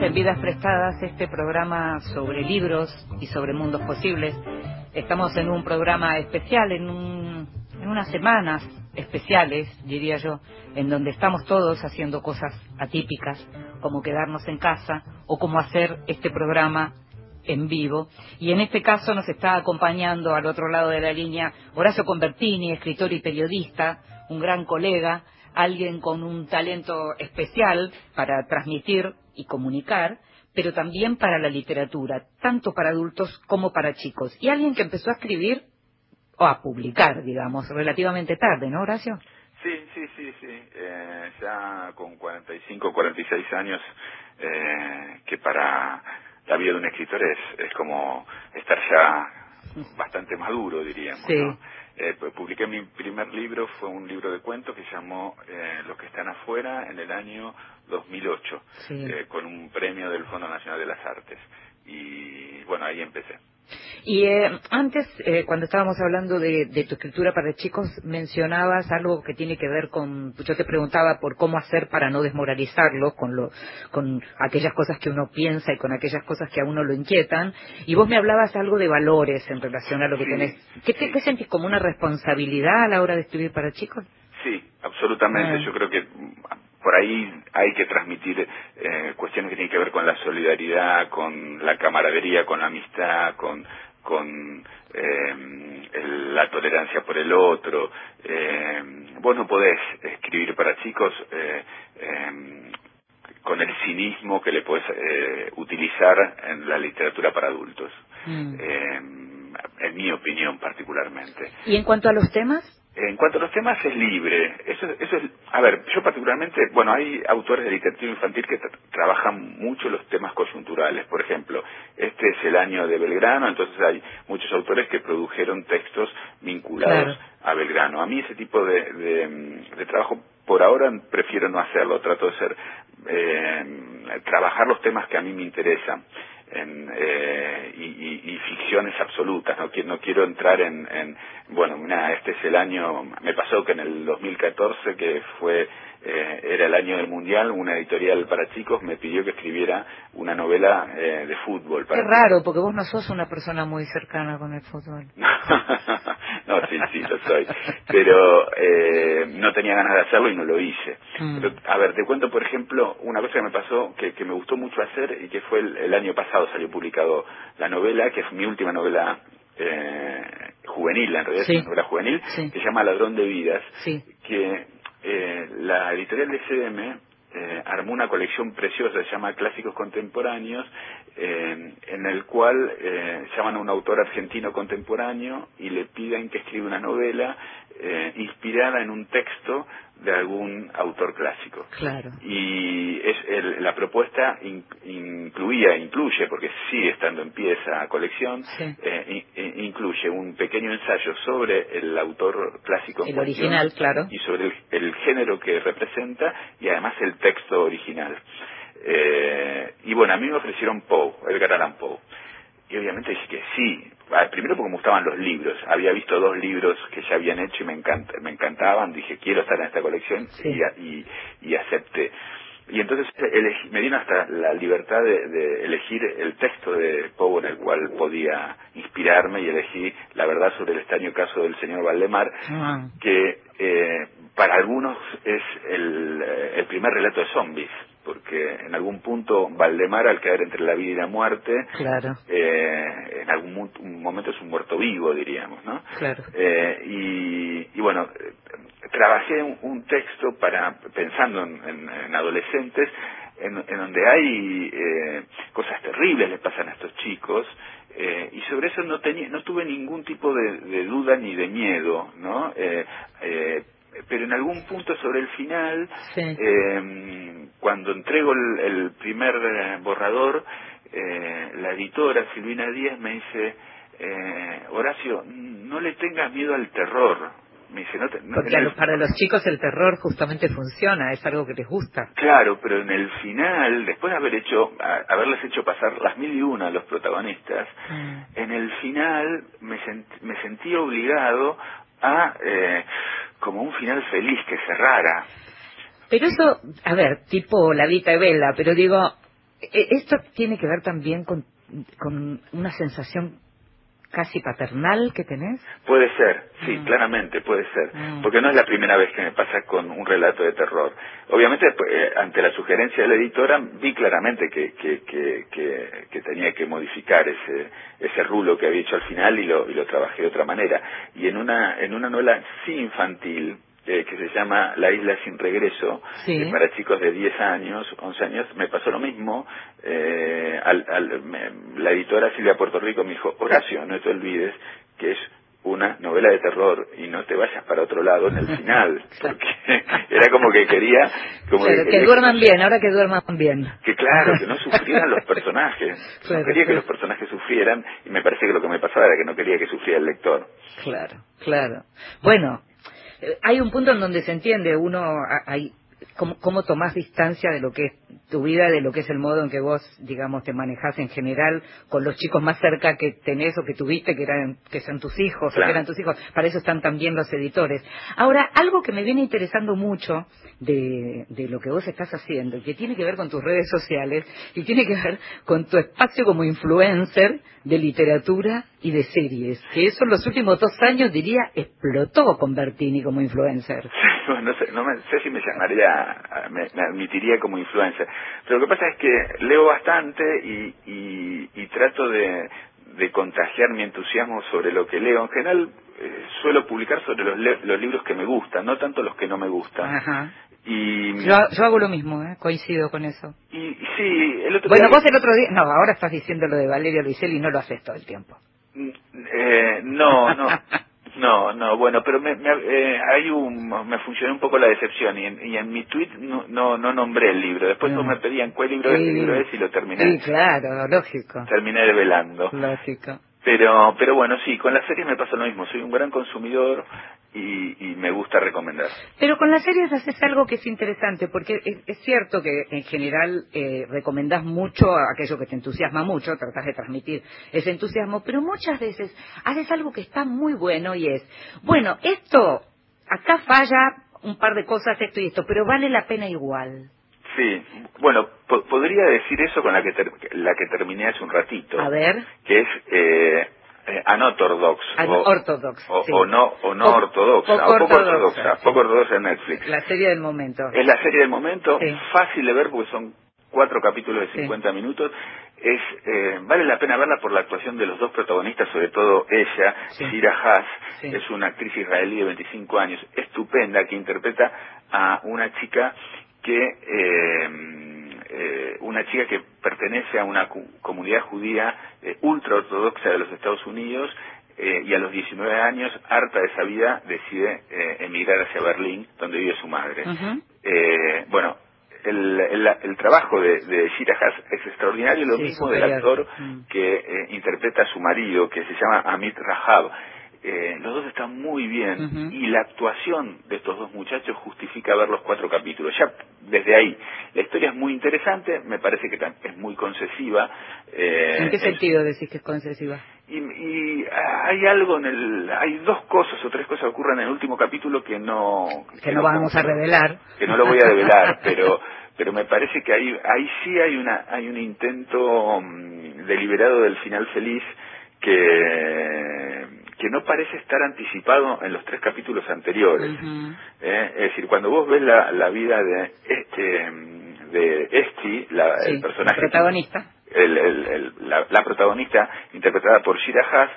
en Vidas Prestadas este programa sobre libros y sobre mundos posibles. Estamos en un programa especial, en, en unas semanas especiales, diría yo, en donde estamos todos haciendo cosas atípicas, como quedarnos en casa o como hacer este programa en vivo. Y en este caso nos está acompañando al otro lado de la línea Horacio Convertini, escritor y periodista, un gran colega, alguien con un talento especial para transmitir y comunicar, pero también para la literatura, tanto para adultos como para chicos. Y alguien que empezó a escribir o a publicar, digamos, relativamente tarde, ¿no, Horacio? Sí, sí, sí, sí. Eh, ya con 45, 46 años, eh, que para la vida de un escritor es, es como estar ya bastante maduro, diríamos. Sí. Eh, pues, publiqué mi primer libro, fue un libro de cuentos que llamó eh, Los que están afuera en el año 2008, eh, con un premio del Fondo Nacional de las Artes. Y bueno, ahí empecé. Y eh, antes, eh, cuando estábamos hablando de, tu escritura para chicos, mencionabas algo que tiene que ver con, yo te preguntaba por cómo hacer para no desmoralizarlo con, lo, con aquellas cosas que uno piensa y con aquellas cosas que a uno lo inquietan, y vos me hablabas algo de valores en relación a lo que tenés. ¿Qué, ¿Qué, sentís como una responsabilidad a la hora de escribir para chicos? Sí, absolutamente. Ah. Yo creo que por ahí hay que transmitir eh, cuestiones que tienen que ver con la solidaridad, con la camaradería, con la amistad, con, con eh, la tolerancia por el otro. Eh, vos no podés escribir para chicos eh, eh, con el cinismo que le podés utilizar en la literatura para adultos. Mm. en mi opinión particularmente. ¿Y en cuanto a los temas? En cuanto a los temas es libre. Eso, eso es, a ver, yo particularmente, bueno, hay autores de literatura infantil que trabajan mucho los temas coyunturales. Por ejemplo, este es el año de Belgrano, entonces hay muchos autores que produjeron textos vinculados a Belgrano. A mí ese tipo de, de, trabajo, por ahora prefiero no hacerlo. Trato de ser, eh, trabajar los temas que a mí me interesan en, eh, y, y, ficciones absolutas. No, no quiero entrar en, en, bueno, mira, este es el año, me pasó que en el 2014, que fue eh, era el año del mundial, una editorial para chicos me pidió que escribiera una novela eh, de fútbol. Qué raro, porque vos no sos una persona muy cercana con el fútbol. (laughs) no, sí, sí, lo soy. Pero eh, no tenía ganas de hacerlo y no lo hice. Mm. Pero, a ver, te cuento, por ejemplo, una cosa que me pasó que, que me gustó mucho hacer y que fue el, el año pasado salió publicado la novela, que es mi última novela eh, juvenil, en realidad Sí. es una novela juvenil, Sí. que se llama Ladrón de Vidas, Sí. que eh, la editorial de CDM eh, armó una colección preciosa, se llama Clásicos Contemporáneos, eh, en el cual eh, llaman a un autor argentino contemporáneo y le piden que escriba una novela eh, inspirada en un texto de algún autor clásico. Claro. Y es el- la propuesta in- incluía, incluye, porque sigue estando en pie esa colección, Sí. eh, in- in- incluye un pequeño ensayo sobre el autor clásico El original, claro. y sobre el, el género que representa y además el texto original. Eh, y bueno, a mí me ofrecieron Poe, Edgar Allan Poe. Y obviamente dije que sí. Ah, Primero porque me gustaban los libros. Había visto dos libros que ya habían hecho y me, encanta, me encantaban. Dije, quiero estar en esta colección Sí. y, y, y acepté. Y entonces elegí- me dieron hasta la libertad de, de elegir el texto de Poe en el cual podía inspirarme y elegí La verdad sobre el extraño caso del señor Valdemar, Ah, que eh, para algunos es el, eh, el primer relato de zombies, porque en algún punto Valdemar, al caer entre la vida y la muerte, claro, eh, en algún momento es un muerto vivo, diríamos, ¿no? claro. Eh, y, y bueno, eh, trabajé un, un texto para pensando en, en- en adolescentes en, en donde hay eh, cosas terribles le pasan a estos chicos eh, y sobre eso no tenía no tuve ningún tipo de, de duda ni de miedo no Eh, eh, pero en algún punto sobre el final Sí. eh, cuando entrego el, el primer eh, borrador eh, la editora Silvina Díaz me dice eh, Horacio no le tengas miedo al terror me dice no te- no- Porque el- para los chicos el terror justamente funciona, es algo que les gusta. Claro, pero en el final, después de haber hecho, a- haberles hecho pasar las mil y una a los protagonistas, Mm. en el final me, sent- me sentí obligado a, eh, como un final feliz que cerrara. Pero eso, a ver, tipo la Vita y Vela, pero digo, e- esto tiene que ver también con, con una sensación casi paternal que tenés. Puede ser, sí, Mm. claramente puede ser, Mm. porque no es la primera vez que me pasa con un relato de terror. Obviamente, pues, eh, ante la sugerencia de la editora, vi claramente que, que, que, que- que tenía que modificar ese, ese rulo que había hecho al final y lo, y lo trabajé de otra manera. Y en una, en una novela sí infantil, eh, que se llama La isla sin regreso, Sí. eh, para chicos de 10 años, 11 años, me pasó lo mismo. eh, al- al- me- la editora Silvia Puerto Rico me dijo, Horacio, no te olvides que es una novela de terror y no te vayas para otro lado en el (laughs) final, porque (laughs) era como que quería... Como Claro, que quería duerman bien, ahora que duerman bien. que claro, que no (laughs) sufrieran los personajes. Claro, no quería que claro. los personajes sufrieran y me parece que lo que me pasaba era que no quería que sufriera el lector. Claro, claro. Bueno, hay un punto en donde se entiende uno, hay, cómo, cómo tomás distancia de lo que es tu vida, de lo que es el modo en que vos, digamos, te manejás en general con los chicos más cerca que tenés o que tuviste, que eran que son tus hijos o que eran tus hijos. Para eso están también los editores. Ahora, algo que me viene interesando mucho de, de lo que vos estás haciendo, que tiene que ver con tus redes sociales y tiene que ver con tu espacio como influencer de literatura y de series, que eso en los últimos dos años, diría, explotó con Bertini como influencer. Bueno, (laughs) no sé, no me- sé si me llamaría, me, me admitiría como influencer. Pero lo que pasa es que leo bastante y, y, y trato de, de contagiar mi entusiasmo sobre lo que leo. En general eh, suelo publicar sobre los, los libros que me gustan, no tanto los que no me gustan. Ajá. Y, Yo, yo hago lo mismo, ¿eh? coincido con eso. y, y sí, el otro Bueno, día... vos el otro día, no, ahora estás diciendo lo de Valeria Luiselli y no lo haces todo el tiempo. Eh, no, no, (laughs) no, no, bueno, pero me, me- eh, hay un, me funcionó un poco la decepción y en, y en mi tweet no, no, no nombré el libro. Después No. todos me pedían cuál libro es, qué libro es y lo terminé, Sí, claro, lógico. terminé develando. Lógico. Pero, pero bueno, sí, con las series me pasa lo mismo. Soy un gran consumidor y, y me gusta recomendar. Pero con las series haces algo que es interesante, porque es, es cierto que en general eh, recomendás mucho a aquello que te entusiasma mucho, tratás de transmitir ese entusiasmo, pero muchas veces haces algo que está muy bueno y es, bueno, esto, acá falla un par de cosas, esto y esto, pero vale la pena igual. Sí, bueno, po- podría decir eso con la que, ter- la que terminé hace un ratito. A ver, que es eh, eh, Anortodox. Anortodox, o, sí. o no, o no ortodoxa, poco o poco ortodoxa, ortodoxa, sí. poco ortodoxa en Netflix. La serie del momento. Es la serie del momento, Sí. fácil de ver porque son cuatro capítulos de Sí. 50 minutos. Es eh, Vale la pena verla por la actuación de los dos protagonistas, sobre todo ella. Shira Haas, es una actriz israelí de 25 años, estupenda, que interpreta a una chica que... eh, eh, una chica que pertenece a una cu- comunidad judía eh, ultra ortodoxa de los Estados Unidos eh, y a los 19 años, harta de esa vida, decide eh, emigrar hacia Berlín, donde vive su madre. Eh, bueno, el, el, el trabajo de, de Shira Haas es extraordinario, lo Sí, mismo del actor Mm. que eh, interpreta a su marido, que se llama Amit Rahab. Eh, los dos están muy bien y la actuación de estos dos muchachos justifica ver los cuatro capítulos. Ya desde ahí, la historia es muy interesante, me parece que es muy concesiva. eh, ¿En qué es- sentido decís que es concesiva? y, y hay algo en el, hay dos cosas o tres cosas que ocurren en el último capítulo que no Que no vamos a revelar. que no lo voy a develar, (laughs) pero pero me parece que ahí ahí sí hay una hay un intento mm, deliberado del final feliz que que no parece estar anticipado en los tres capítulos anteriores. ¿eh? Es decir, cuando vos ves la, la vida de este de Esti, la, Sí, el personaje el protagonista. el- el- el- la, la protagonista interpretada por Shira Haas,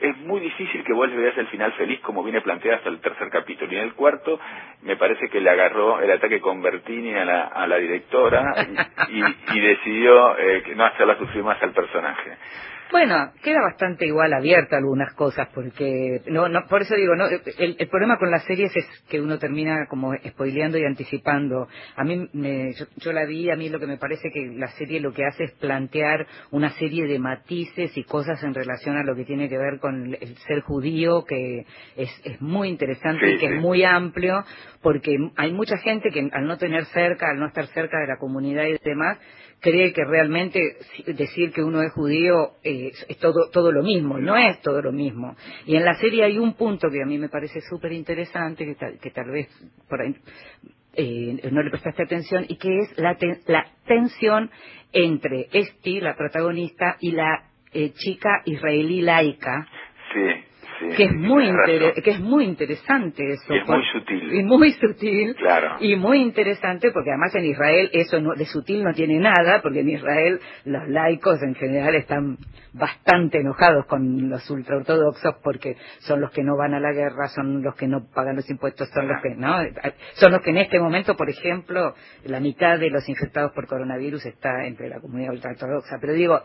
es muy difícil que vos le veas el final feliz como viene planteado hasta el tercer capítulo. Y en el cuarto me parece que le agarró el ataque con Bertini a la, a la directora y, y- y decidió eh, que no hacerla sufrir más al personaje. Bueno, queda bastante igual abierta algunas cosas, porque no, no, por eso digo, no, el, el problema con las series es que uno termina como spoileando y anticipando. A mí, me, yo, yo la vi, a mí lo que me parece que la serie lo que hace es plantear una serie de matices y cosas en relación a lo que tiene que ver con el ser judío, que es, es muy interesante y que es muy amplio, porque hay mucha gente que al no tener cerca, al no estar cerca de la comunidad y demás, cree que realmente decir que uno es judío eh, es todo, todo lo mismo, no es todo lo mismo. Y en la serie hay un punto que a mí me parece súper interesante, que, tal- que tal vez por ahí eh, no le prestaste atención, y que es la, te- la tensión entre Esti, la protagonista, y la eh, chica israelí laica, Sí, sí. que es muy que es muy interesante eso Y es muy sutil. y muy sutil Claro. y muy interesante porque además en Israel eso no- de sutil no tiene nada porque en Israel los laicos en general están bastante enojados con los ultraortodoxos porque son los que no van a la guerra son los que no pagan los impuestos son los que no son los que en este momento por ejemplo la mitad de los infectados por coronavirus está entre la comunidad ultraortodoxa pero digo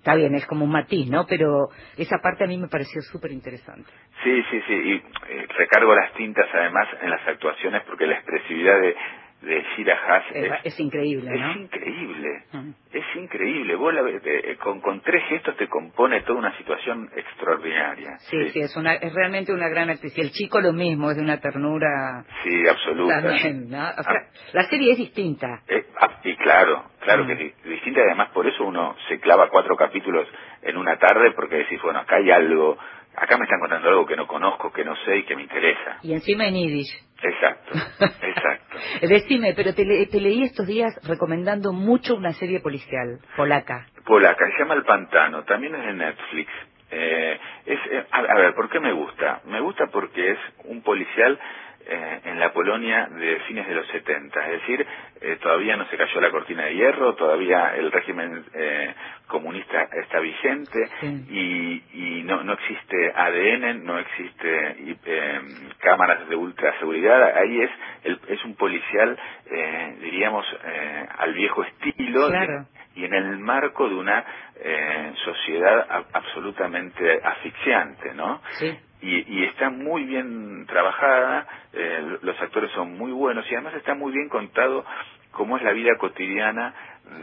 está bien es como un matiz no pero esa parte a mí me pareció súper interesante Sí, sí, sí. Y eh, recargo las tintas además en las actuaciones porque la expresividad de, de Shira Haas es, es, es increíble es no increíble. Mm. Es increíble. Vos la ves, eh, con, con tres gestos te compone toda una situación extraordinaria. Sí, sí, es, una, es realmente una gran actriz. Y el chico lo mismo, es de una ternura Sí, absoluta. también, ¿no? O sea, Ah. la serie es distinta. Eh, ah, y claro, claro Mm. que es di- distinta y además por eso uno se clava cuatro capítulos en una tarde porque decís, bueno, acá hay algo, acá me están contando algo que no conozco, que no sé y que me interesa. Y encima en Yiddish. Exacto, (laughs) exacto. Decime, pero te, le- te leí estos días recomendando mucho una serie policial, polaca. Polaca, se llama El Pantano, también es de Netflix. Eh, es, eh, a, a ver, ¿por qué me gusta? Me gusta porque es un policial eh, en la Polonia de fines de los 70, es decir, eh, todavía no se cayó la cortina de hierro, todavía el régimen eh, comunista está vigente Sí. y, y no, no existe ADN, no existe eh, cámaras de ultra seguridad, ahí es, el- es un policial, eh, diríamos, eh, al viejo estilo Claro. y en el marco de una eh, sociedad a- absolutamente asfixiante, ¿no? Sí. Y, y está muy bien trabajada, eh, los actores son muy buenos y además está muy bien contado cómo es la vida cotidiana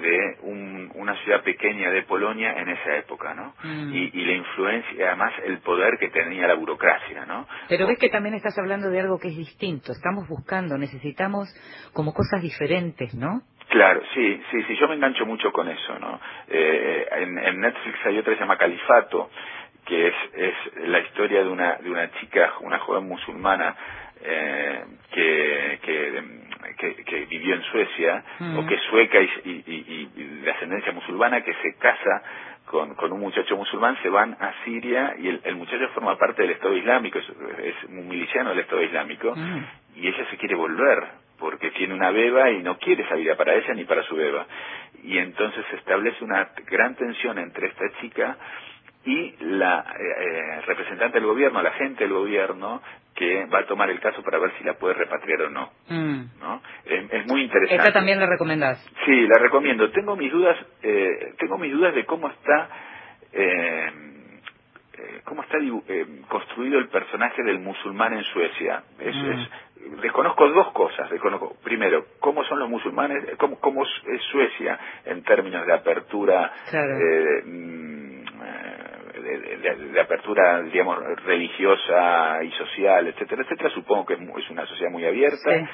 de un- una ciudad pequeña de Polonia en esa época, ¿no? Mm. Y, y la influencia, y además el poder que tenía la burocracia, ¿no? Pero ves que también estás hablando de algo que es distinto. Estamos buscando, necesitamos como cosas diferentes, ¿no? Claro, sí, sí, sí, yo me engancho mucho con eso, ¿no? Eh, en, en Netflix hay otra que se llama Califato, que es, es la historia de una, de una chica, una joven musulmana, eh, que, que, que, que vivió en Suecia, Mm. o que es sueca y, y- y- y de ascendencia musulmana, que se casa con, con un muchacho musulmán, se van a Siria y el, el muchacho forma parte del Estado Islámico, es, es un miliciano del Estado Islámico, Mm. y ella se quiere volver porque tiene una beba y no quiere esa vida para ella ni para su beba. Y entonces se establece una gran tensión entre esta chica y la eh, eh, representante del gobierno, la gente del gobierno, que va a tomar el caso para ver si la puede repatriar o no. Mm. ¿no? Es, es muy interesante. Esta también la recomendás. Sí, la recomiendo. Tengo mis dudas, eh, tengo mis dudas de cómo está, eh, eh, cómo está eh, construido el personaje del musulmán en Suecia. Es, Mm. es- desconozco dos cosas. Desconozco, primero, cómo son los musulmanes, cómo, cómo es Suecia en términos de apertura. Claro. eh, mm, eh, de, de- de apertura, digamos, religiosa y social, etcétera, etcétera. Supongo que es, es una sociedad muy abierta. Sí.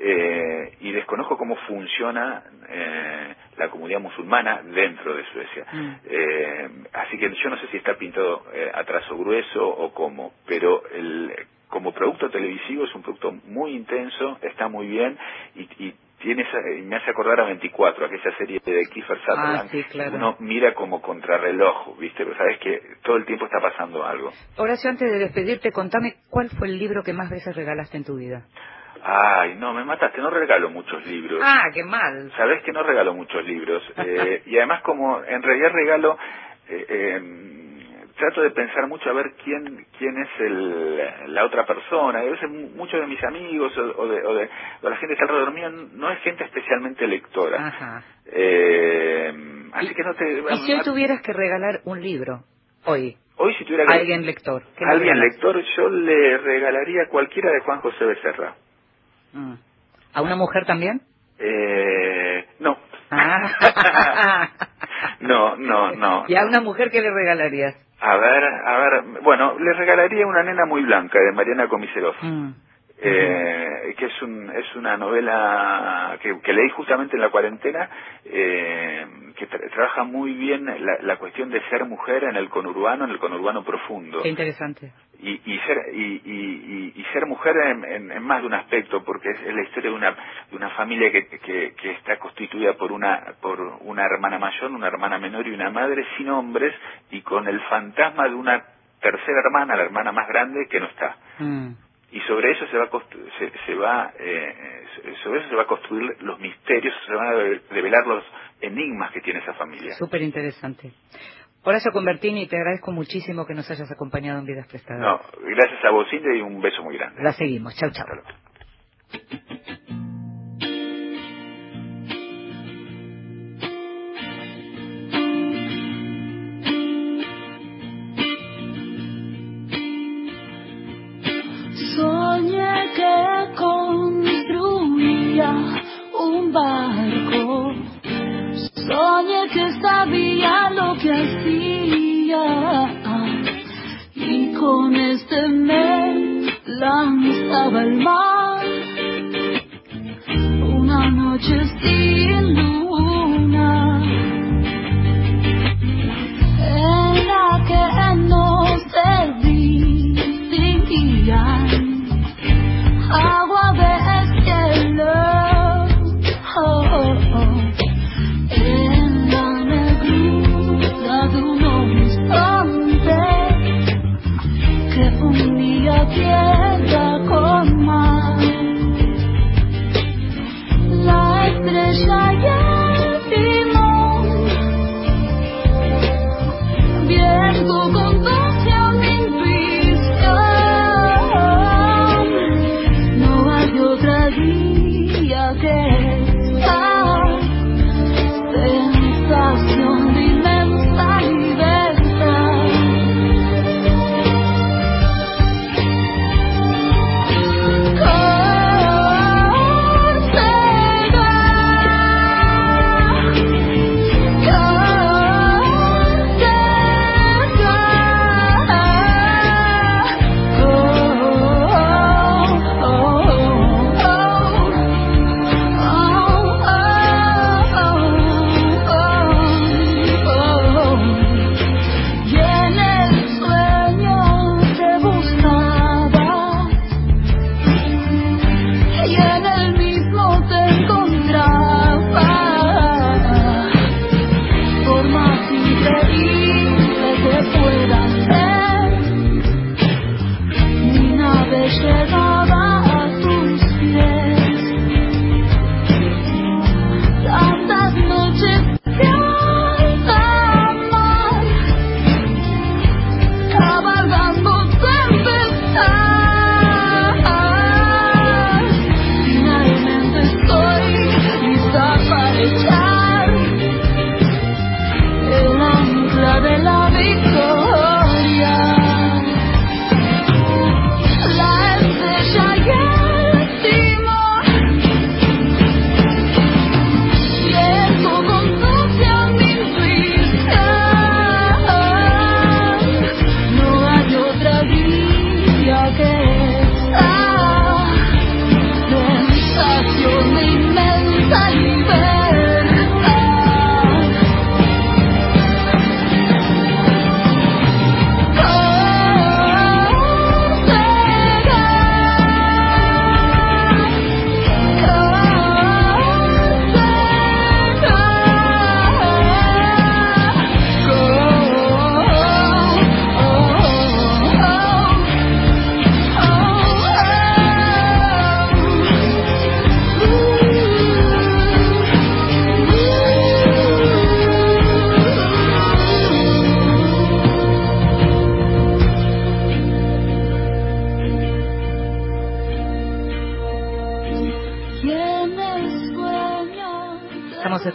Eh, y desconozco cómo funciona eh, la comunidad musulmana dentro de Suecia. Mm. Eh, así que yo no sé si está pintado eh, a trazo grueso o cómo, pero el, como producto televisivo es un producto muy intenso, está muy bien y, y tiene esa- me hace acordar a 24, aquella serie de Kiefer Sutherland. Ah, sí, claro. Uno mira como contrarreloj, ¿viste? Pero sabes que todo el tiempo está pasando algo. Horacio, antes de despedirte, contame cuál fue el libro que más veces regalaste en tu vida. Ay, no, me mataste, no regalo muchos libros. Ah, qué mal. Sabes que no regalo muchos libros. (laughs) eh, y además como en realidad regalo, eh, eh, trato de pensar mucho a ver quién quién es el, la otra persona. Y a veces mu- muchos de mis amigos o, o de, o de o la gente que está alrededor mío no es gente especialmente lectora. Ajá. Eh, así que no te... Y si hoy tuvieras que regalar un libro, hoy, Hoy si tuviera que... alguien lector, ¿qué le alguien lector, yo le regalaría cualquiera de Juan José Becerra. Mm. ¿A una mujer también? Eh, no. Ah. (laughs) (laughs) no, no, no. ¿Y a una mujer qué le regalarías? A ver, a ver, bueno, le regalaría una nena muy blanca de Mariana Comiseros, Mm. eh, que es un es una novela que, que leí justamente en la cuarentena, eh, que tra- trabaja muy bien la, la cuestión de ser mujer en el conurbano, en el conurbano profundo Qué interesante. Y, y ser y, y- y- ser mujer en, en- en más de un aspecto porque es, es la historia de una de una familia que, que, que está constituida por una por una hermana mayor una hermana menor y una madre sin hombres y con el fantasma de una tercera hermana la hermana más grande que no está Mm. y sobre eso se va se, se va eh, sobre eso se va a construir los misterios se van a de- develar los enigmas que tiene esa familia Súper interesante. Horacio Convertini, te agradezco muchísimo que nos hayas acompañado en Vidas Prestadas. no gracias a vos y un beso muy grande La seguimos. Chau, chau. Hasta luego. 고 맙.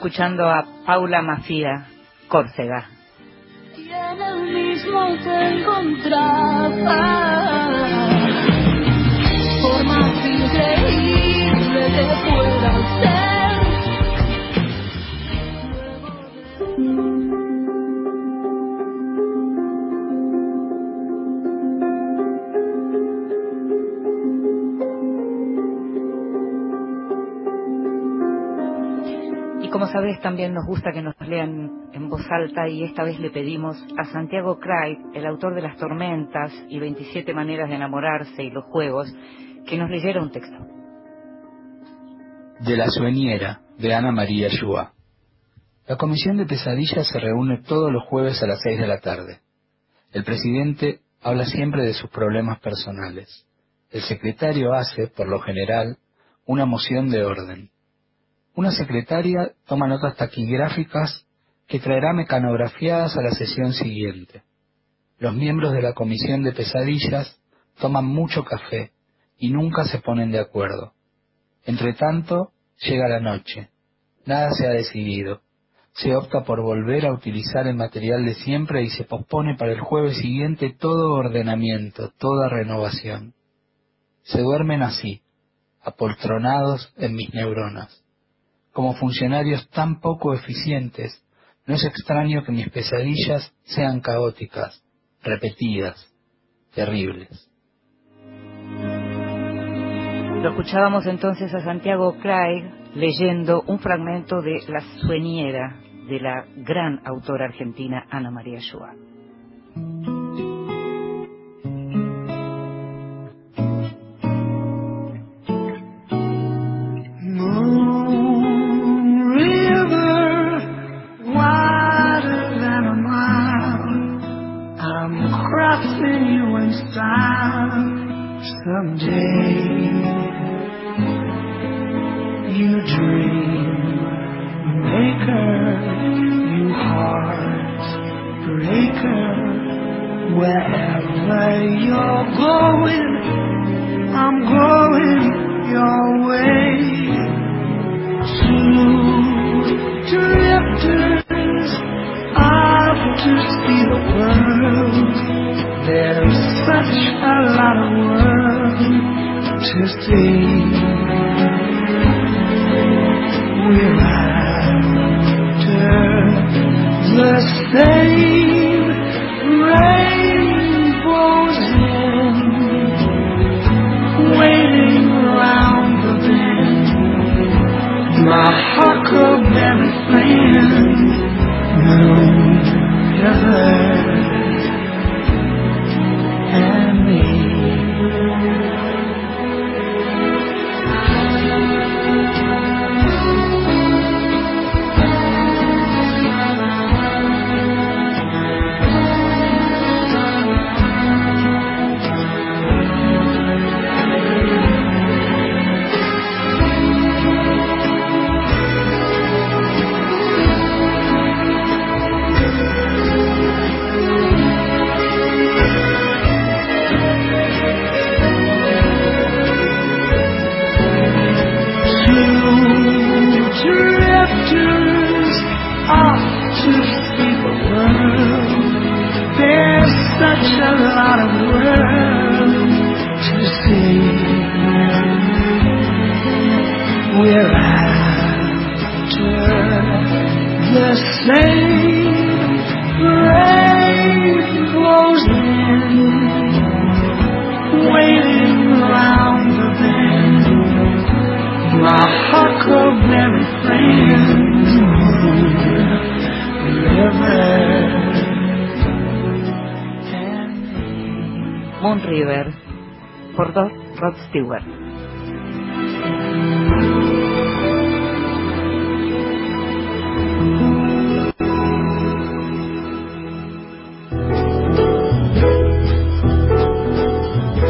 Escuchando a Paula Mafia, Córcega. Como sabes, también nos gusta que nos lean en voz alta y esta vez le pedimos a Santiago Craig, el autor de Las Tormentas y 27 Maneras de Enamorarse y los Juegos, que nos leyera un texto. De la sueñera, de Ana María Yua. La comisión de pesadillas se reúne todos los jueves a las seis de la tarde. El presidente habla siempre de sus problemas personales. El secretario hace, por lo general, una moción de orden una secretaria toma notas taquigráficas que traerá mecanografiadas a la sesión siguiente. Los miembros de la comisión de pesadillas toman mucho café y nunca se ponen de acuerdo. Entre tanto, llega la noche. Nada se ha decidido. Se opta por volver a utilizar el material de siempre y se pospone para el jueves siguiente todo ordenamiento, toda renovación. Se duermen así, apoltronados en mis neuronas como funcionarios tan poco eficientes, no es extraño que mis pesadillas sean caóticas, repetidas, terribles. Lo escuchábamos entonces a Santiago Craig leyendo un fragmento de La sueñera de la gran autora argentina Ana María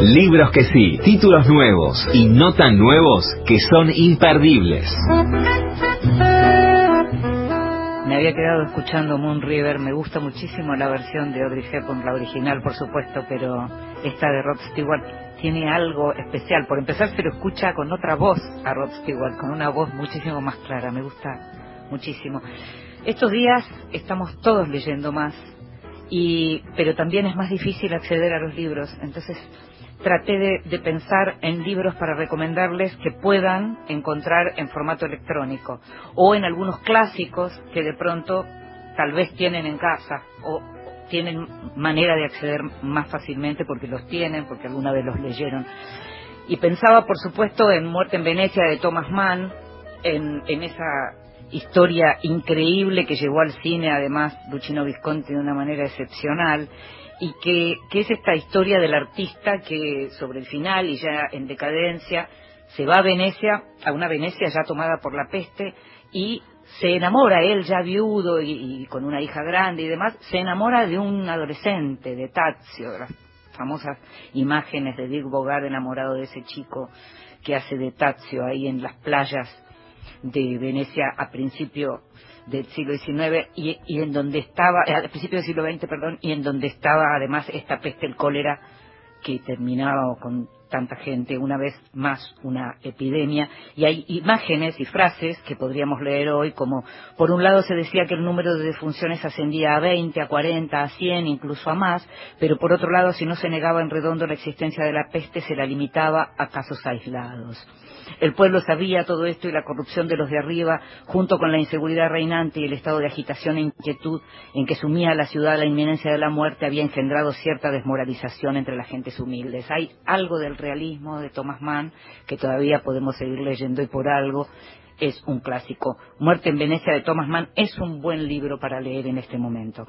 Libros que sí, títulos nuevos y no tan nuevos que son imperdibles. Me había quedado escuchando Moon River, me gusta muchísimo la versión de Audrey Hepburn, la original por supuesto, pero esta de Rod Stewart tiene algo especial. Por empezar, se lo escucha con otra voz a Rod Stewart, con una voz muchísimo más clara. Me gusta muchísimo. Estos días estamos todos leyendo más, y, pero también es más difícil acceder a los libros. Entonces traté de, de, pensar en libros para recomendarles que puedan encontrar en formato electrónico o en algunos clásicos que de pronto tal vez tienen en casa o tienen manera de acceder más fácilmente porque los tienen, porque alguna vez los leyeron. Y pensaba, por supuesto, en Muerte en Venecia de Thomas Mann, en, en esa historia increíble que llegó al cine, además, Luchino Visconti de una manera excepcional, y que, que es esta historia del artista que sobre el final y ya en decadencia se va a Venecia, a una Venecia ya tomada por la peste, y se enamora, él ya viudo y, con una hija grande y demás, se enamora de un adolescente, de Tazio, de las famosas imágenes de Dirk Bogart enamorado de ese chico que hace de Tazio ahí en las playas de Venecia a principio del siglo XIX y, y en donde estaba, al principio del siglo XX, perdón, y en donde estaba además esta peste, el cólera, que terminaba con tanta gente, una vez más una epidemia, y hay imágenes y frases que podríamos leer hoy como, por un lado se decía que el número de defunciones ascendía a 20, a 40, a 100, incluso a más, pero por otro lado, si no se negaba en redondo la existencia de la peste, se la limitaba a casos aislados. El pueblo sabía todo esto y la corrupción de los de arriba, junto con la inseguridad reinante y el estado de agitación e inquietud en que sumía la ciudad la inminencia de la muerte, había engendrado cierta desmoralización entre las gentes humildes. Hay algo del realismo de Thomas Mann que todavía podemos seguir leyendo y por algo es un clásico. Muerte en Venecia de Thomas Mann es un buen libro para leer en este momento.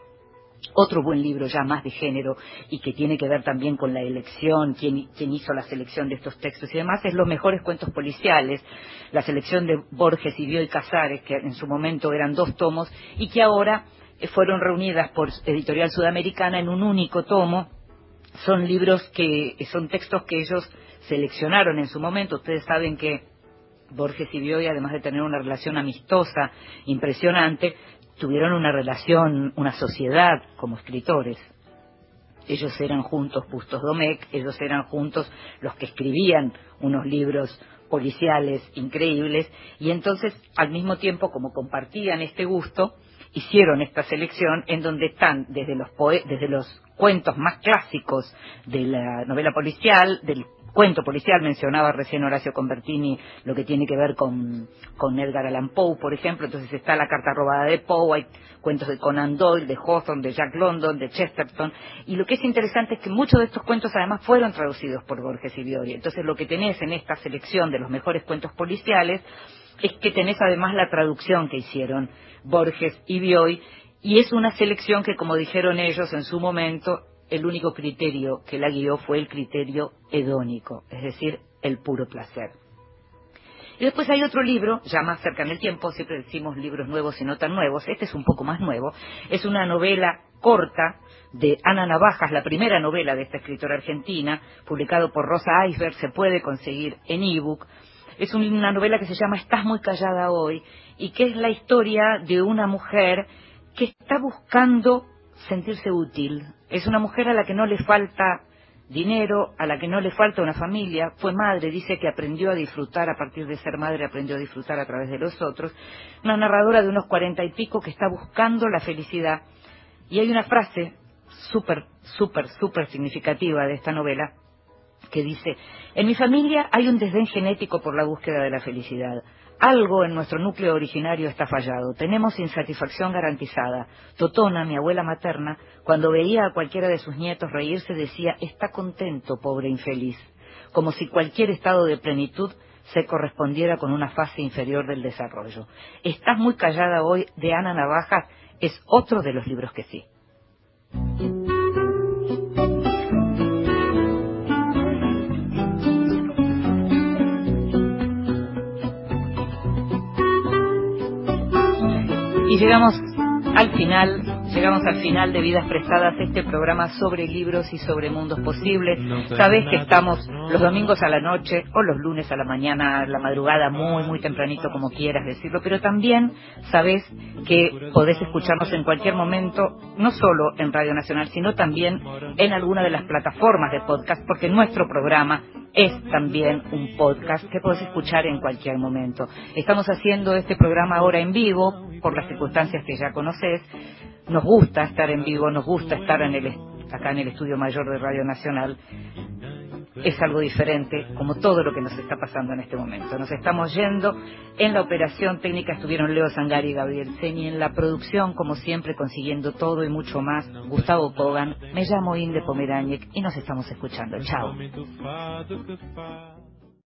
Otro buen libro ya más de género y que tiene que ver también con la elección, quién, quién, hizo la selección de estos textos y demás, es Los mejores cuentos policiales, la selección de Borges y Bioy Casares, que en su momento eran dos tomos y que ahora fueron reunidas por Editorial Sudamericana en un único tomo. Son libros que son textos que ellos seleccionaron en su momento. Ustedes saben que Borges y Bioy, además de tener una relación amistosa impresionante, tuvieron una relación, una sociedad como escritores. Ellos eran juntos Bustos Domecq, ellos eran juntos los que escribían unos libros policiales increíbles y entonces al mismo tiempo como compartían este gusto hicieron esta selección en donde están desde los desde los cuentos más clásicos de la novela policial, del cuento policial, mencionaba recién Horacio Convertini lo que tiene que ver con, con Edgar Allan Poe, por ejemplo, entonces está la carta robada de Poe, hay cuentos de Conan Doyle, de Hawthorne, de Jack London, de Chesterton, y lo que es interesante es que muchos de estos cuentos además fueron traducidos por Borges y Biori, entonces lo que tenés en esta selección de los mejores cuentos policiales es que tenés además la traducción que hicieron Borges y Bioy, y es una selección que, como dijeron ellos en su momento, el único criterio que la guió fue el criterio hedónico, es decir, el puro placer. Y después hay otro libro, ya más cerca en el tiempo, siempre decimos libros nuevos y no tan nuevos, este es un poco más nuevo, es una novela corta de Ana Navajas, la primera novela de esta escritora argentina, publicado por Rosa Iceberg, se puede conseguir en ebook. Es una novela que se llama Estás muy callada hoy y que es la historia de una mujer que está buscando sentirse útil. Es una mujer a la que no le falta dinero, a la que no le falta una familia, fue madre, dice que aprendió a disfrutar, a partir de ser madre aprendió a disfrutar a través de los otros, una narradora de unos cuarenta y pico que está buscando la felicidad. Y hay una frase súper, súper, súper significativa de esta novela que dice, en mi familia hay un desdén genético por la búsqueda de la felicidad. Algo en nuestro núcleo originario está fallado. Tenemos insatisfacción garantizada. Totona, mi abuela materna, cuando veía a cualquiera de sus nietos reírse, decía, está contento, pobre infeliz, como si cualquier estado de plenitud se correspondiera con una fase inferior del desarrollo. Estás muy callada hoy de Ana Navaja es otro de los libros que sí. Y llegamos al final, llegamos al final de Vidas Prestadas, este programa sobre libros y sobre mundos posibles. Sabes que estamos los domingos a la noche o los lunes a la mañana, a la madrugada, muy, muy tempranito, como quieras decirlo, pero también sabes que podés escucharnos en cualquier momento, no solo en Radio Nacional, sino también en alguna de las plataformas de podcast, porque nuestro programa es también un podcast que puedes escuchar en cualquier momento. Estamos haciendo este programa ahora en vivo por las circunstancias que ya conoces. Nos gusta estar en vivo, nos gusta estar en el, acá en el Estudio Mayor de Radio Nacional es algo diferente, como todo lo que nos está pasando en este momento. Nos estamos yendo. En la operación técnica estuvieron Leo Sangari y Gabriel Señi. En la producción, como siempre, consiguiendo todo y mucho más, Gustavo Kogan. Me llamo Inde Pomeráñez y nos estamos escuchando. Chao.